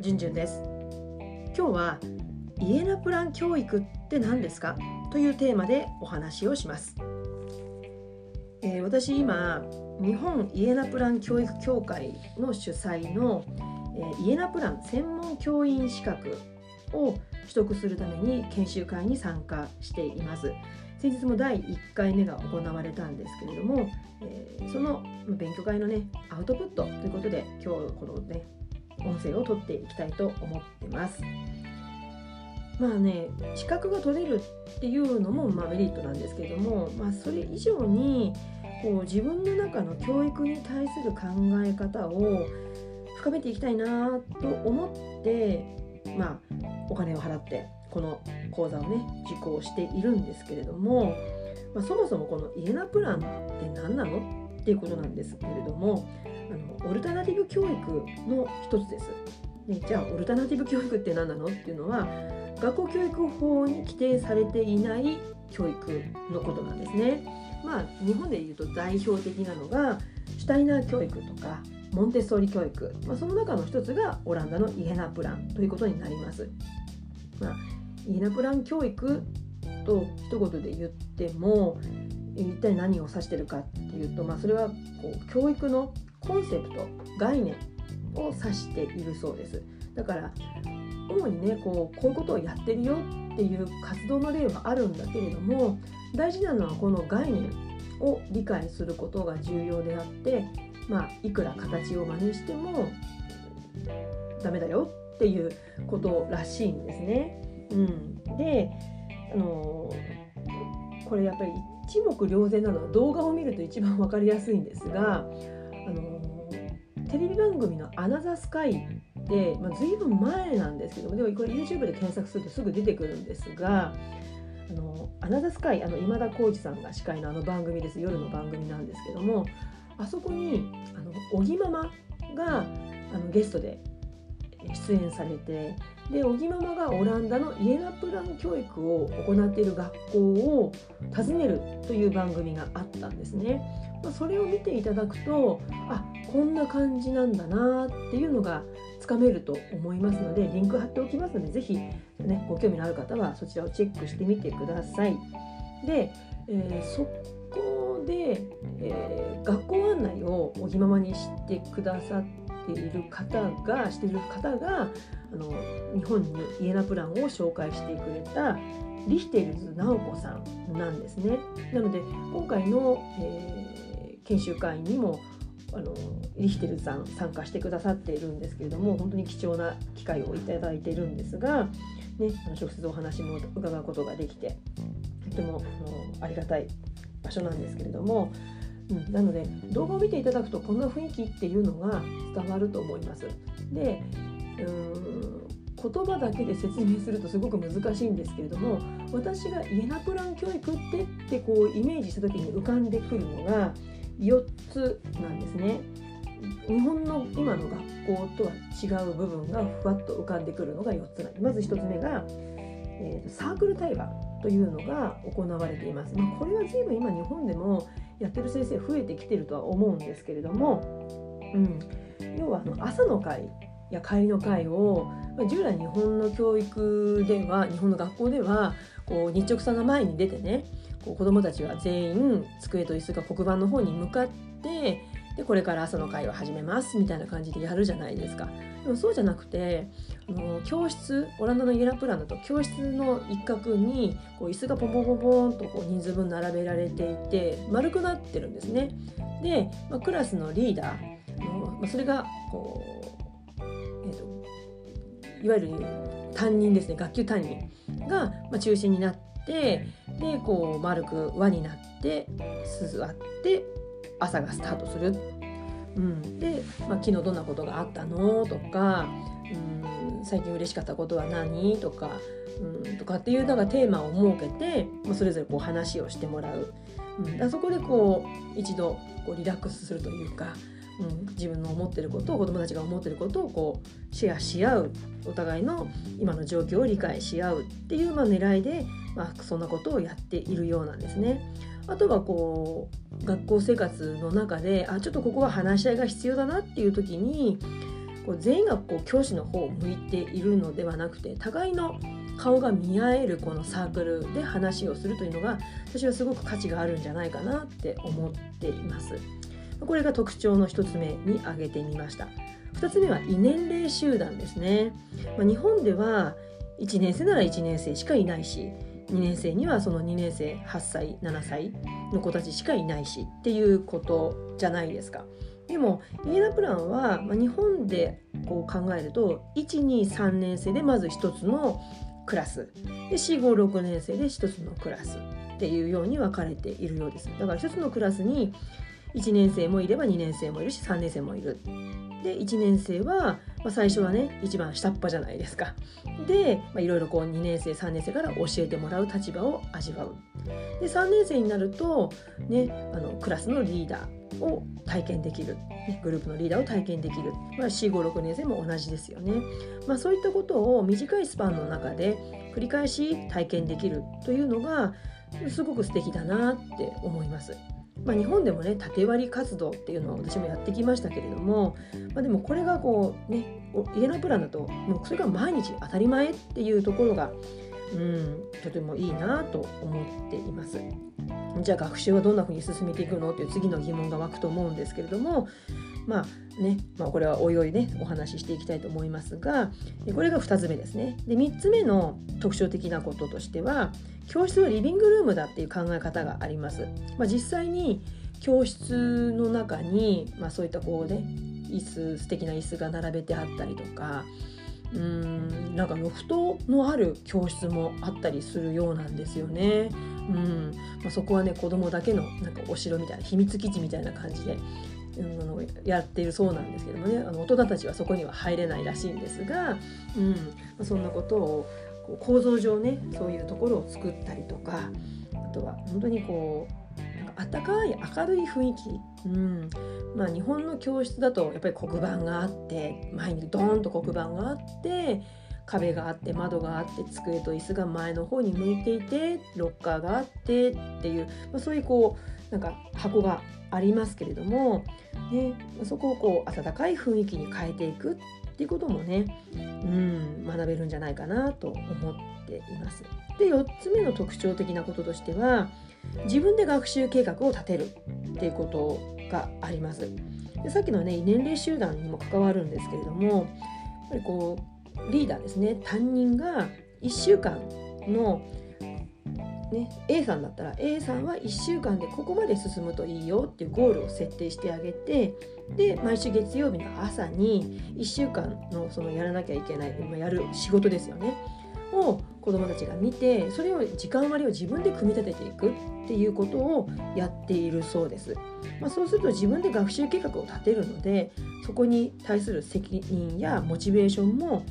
じゅんじゅんです。今日はイエナプラン教育って何ですか？というテーマでお話をします、えー、私今日本イエナプラン教育協会の主催の、えー、イエナプラン専門教員資格を取得するために研修会に参加しています。先日も第1回目が行われたんですけれども、えー、その勉強会のねアウトプットということで今日このね音声を取っていきたいと思ってます。まあね資格が取れるっていうのもまあメリットなんですけれども、まあ、それ以上にこう自分の中の教育に対する考え方を深めていきたいなと思ってまあお金を払ってこの講座をね受講しているんですけれども、まあ、そもそもこのイエナプランって何なのっていうことなんですけれどもあのオルタナティブ教育の一つです。でじゃあオルタナティブ教育って何なの？っていうのは学校教育法に規定されていない教育のことなんですね。まあ日本でいうと代表的なのがシュタイナー教育とかモンテッソーリ教育、まあ、その中の一つがオランダのイエナプランということになります。まあ、イエナプラン教育と一言で言っても一体何を指してるかっていうと、まあ、それはこう教育のコンセプト概念を指しているそうですだから主にねこうこういうことをやってるよっていう活動の例はあるんだけれども大事なのはこの概念を理解することが重要であってまあいくら形を真似してもダメだよっていうことらしいんですね。うん、であのこれやっぱり一目瞭然なのは動画を見ると一番分かりやすいんですがあのテレビ番組の「アナザースカイ」って、まあ、随分前なんですけどもでもこれ YouTube で検索するとすぐ出てくるんですが「あのアナザースカイ」あの今田耕司さんが司会のあの番組です。夜の番組なんですけどもあそこにあの小木ママがあのゲストで出演されてで小木ママがオランダのイエナプラン教育を行っている学校を訪ねるという番組があったんですね。まあ、それを見ていただくとあこんな感じなんだなっていうのがつかめると思いますのでリンク貼っておきますので是非、ね、ご興味のある方はそちらをチェックしてみてください。で、えー、そこで、えー、学校案内を小木ママにしてくださっている方がしている方があの日本にイエナプランを紹介してくれたリヒテルズ直子さんなんですね。なので今回の、えー、研修会にもあのリヒテルさん参加してくださっているんですけれども本当に貴重な機会をいただいているんですが、ね、直接お話も伺うことができてとてもあのありがたい場所なんですけれども、うん、なので動画を見ていただくとこんな雰囲気っていうのが伝わると思います。でうん言葉だけで説明するとすごく難しいんですけれども私がイエナプラン教育ってってこうイメージした時に浮かんでくるのが4つなんですね。日本の今の学校とは違う部分がふわっと浮かんでくるのが4つなんです。まず1つ目が、えー、サークル対話というのが行われています。まあ、これは随分今日本でもやってる先生増えてきてるとは思うんですけれども、うん、要はあの朝の会や帰りの会を、まあ、従来日本の教育では日本の学校ではこう日直さんが前に出てねこう子どもたちは全員机と椅子が黒板の方に向かってでこれから朝の会を始めますみたいな感じでやるじゃないですか。でもそうじゃなくてあの教室オランダのイエラプランだと教室の一角にこう椅子がポンポンポンポンとこう人数分並べられていて丸くなってるんですね。で、まあ、クラスのリーダーの、まあ、それがこう、えーと、いわゆる担任ですね学級担任が、まあ、中心になってでこう丸く輪になって座って朝がスタートする。うん、で、まあ、昨日どんなことがあったのとか、うん、最近嬉しかったことは何とか、うん、とかっていうなんかテーマを設けて、まあ、それぞれこう話をしてもらう、うん、だそこでこう一度こうリラックスするというか、うん、自分の思ってることを子どもたちが思ってることをこうシェアし合う。お互いの今の状況を理解し合うっていうまあ狙いで、まあ、そんなことをやっているようなんですね。あとはこう学校生活の中であちょっとここは話し合いが必要だなっていう時にこう全員がこう教師の方を向いているのではなくて互いの顔が見合えるこのサークルで話をするというのが私はすごく価値があるんじゃないかなって思っています。これが特徴の1つ目に挙げてみました2つ目は異年齢集団ですね、まあ、日本では1年生なら1年生しかいないし2年生にはその2年生8歳7歳の子たちしかいないしっていうことじゃないですか。でもイエナプランは、まあ、日本でこう考えると123年生でまず1つのクラスで456年生で1つのクラスっていうように分かれているようです。だから1つのクラスに1年生もいれば2年生もいるし3年生もいる。で1年生は、まあ、最初はね一番下っ端じゃないですか。でいろいろこう2年生3年生から教えてもらう立場を味わう。で3年生になると、ね、あのクラスのリーダーを体験できる、グループのリーダーを体験できる、まあ、456年生も同じですよね。まあ、そういったことを短いスパンの中で繰り返し体験できるというのがすごく素敵だなって思います。まあ、日本でもね縦割り活動っていうのは私もやってきましたけれども、まあ、でもこれがこうね家のプランだともうそれが毎日当たり前っていうところが、うん、とてもいいなと思っています。じゃあ学習はどんなふうに進めていくのっていう次の疑問が湧くと思うんですけれどもまあね、まあ、これはおいおいねお話ししていきたいと思いますがこれが2つ目ですね。で3つ目の特徴的なこととしては教室はリビングルームだっていう考え方があります。まあ、実際に教室の中に、まあ、そういったこうね椅子素敵な椅子が並べてあったりとかうーんなんかロフトのある教室もあったりするようなんですよね。うん。まあ、そこはね子供だけのなんかお城みたいな秘密基地みたいな感じでうんあのやっているそうなんですけどもね。あの大人たちはそこには入れないらしいんですが、うん。まあ、そんなことをこう構造上ねそういうところを作ったりとかあとは本当にこうなんかあったかい明るい雰囲気、うん。まあ、日本の教室だとやっぱり黒板があって前にドーンと黒板があって壁があって窓があって机と椅子が前の方に向いていてロッカーがあってっていう、まあ、そういうこうなんか箱がありますけれども、ね、そこをこう温かい雰囲気に変えていくっていうこともね、うん、学べるんじゃないかなと思っています。で4つ目の特徴的なこととしては自分で学習計画を立てるっていうことがあります。でさっきのね年齢集団にも関わるんですけれどもやっぱりこうリーダーですね担任が1週間のね、A さんだったら A さんは1週間でここまで進むといいよっていうゴールを設定してあげてで毎週月曜日の朝に1週間のそのやらなきゃいけないやる仕事ですよねを子どもたちが見てそれを時間割を自分で組み立てていくっていうことをやっているそうです。まあ、そうすると自分で学習計画を立てるのでそこに対する責任やモチベーションも、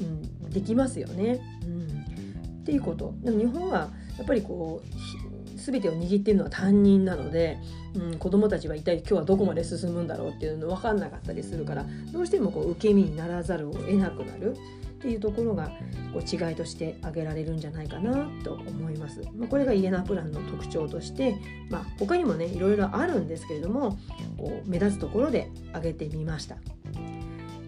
うん、できますよね。うん、っていうこと。でも日本はやっぱりこう全てを握っているのは担任なので、うん、子どもたちは一体今日はどこまで進むんだろうっていうの分かんなかったりするからどうしてもこう受け身にならざるを得なくなるっていうところがこう違いとして挙げられるんじゃないかなと思います。まあ、これがイエナプランの特徴として、まあ、他にもねいろいろあるんですけれどもこう目立つところで挙げてみました。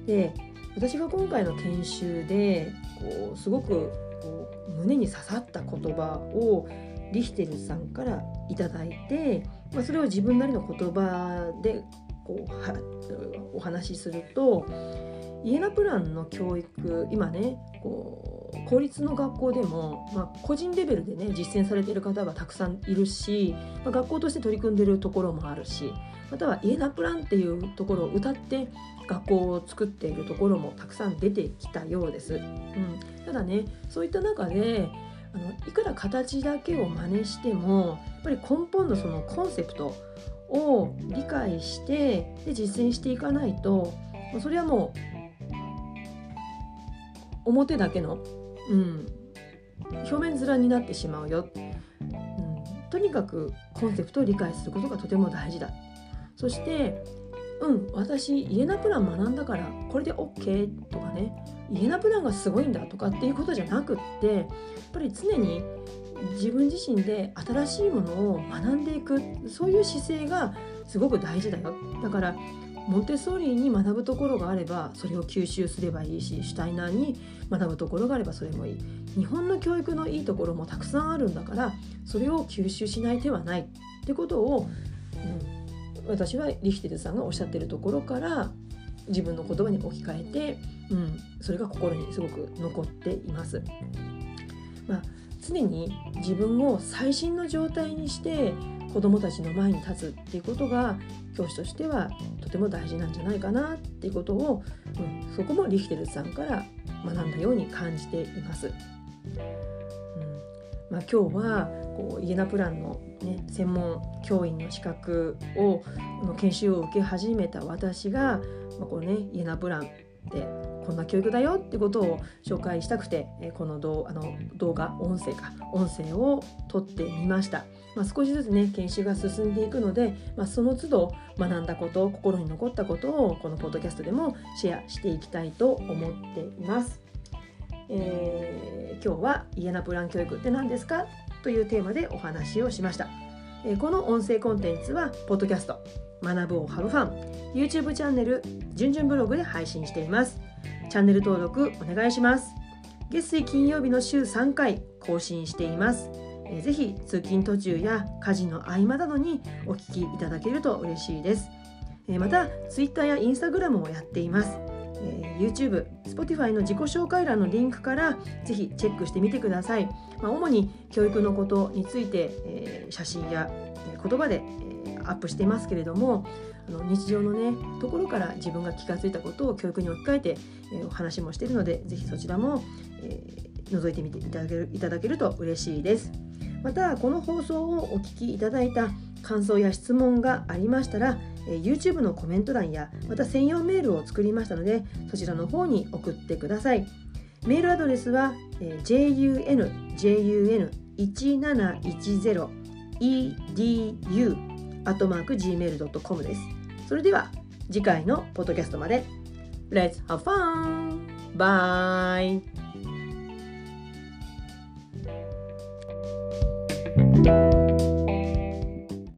で私が今回の研修でこうすごくこう胸に刺さった言葉をリヒテルさんから頂いて、まあ、それを自分なりの言葉でこうお話しするとイエナプランの教育今ねこう公立の学校でも、まあ、個人レベルでね実践されている方がたくさんいるし、まあ、学校として取り組んでいるところもあるしまたはイエナプランっていうところを歌って学校を作っているところもたくさん出てきたようです。うん、ただねそういった中であのいくら形だけを真似してもやっぱり根本のそのコンセプトを理解してで実践していかないとそれはもう表だけの、うん、表面面になってしまうよ、うん、とにかくコンセプトを理解することがとても大事だ。そしてうん私イエナプラン学んだからこれで OK とかね。イエナプランがすごいんだとかっていうことじゃなくってやっぱり常に自分自身で新しいものを学んでいく。そういう姿勢がすごく大事だよ。だからモンテッソーリに学ぶところがあればそれを吸収すればいいしシュタイナーに学ぶところがあればそれもいい日本の教育のいいところもたくさんあるんだからそれを吸収しない手はないってことを、うん、私はリヒテルさんがおっしゃってるところから自分の言葉に置き換えて、うん、それが心にすごく残っています。まあ、常に自分を最新の状態にして子どもたちの前に立つっていうことが教師としてはとても大事なんじゃないかなっていうことを、うん、そこもリヒテルさんから学んだように感じています。うんまあ、今日はこうイエナプランの、ね、専門教員の資格をの研修を受け始めた私が、まあこうね、イエナプランでこんな教育だよってことを紹介したくてこの動あの動画音声か音声を撮ってみました、まあ、少しずつね研修が進んでいくので、まあ、その都度学んだこと心に残ったことをこのポッドキャストでもシェアしていきたいと思っています、えー、今日は家なプラン教育って何ですか？というテーマでお話をしました、えー、この音声コンテンツはポッドキャスト学ぶをハブファン YouTube チャンネルじゅんじゅんブログで配信しています。チャンネル登録お願いします。月水金曜日の週3回更新しています。ぜひ通勤途中や家事の合間などにお聞きいただけると嬉しいです。また Twitter や Instagram もやっています。YouTube、Spotify の自己紹介欄のリンクからぜひチェックしてみてください、まあ、主に教育のことについて、え写真や言葉で、アップしていますけれどもあの日常のねところから自分が気が付いたことを教育に置き換えて、え、お話もしているのでぜひそちらも、えー、覗いてみていただけるいただけると嬉しいです。またこの放送をお聞きいただいた感想や質問がありましたら、え、YouTube のコメント欄やまた専用メールを作りましたのでそちらの方に送ってください。メールアドレスは、え、junjun1710 edu アットマーク gmail.com です。それでは次回のポッドキャストまで。Let's have fun! Bye!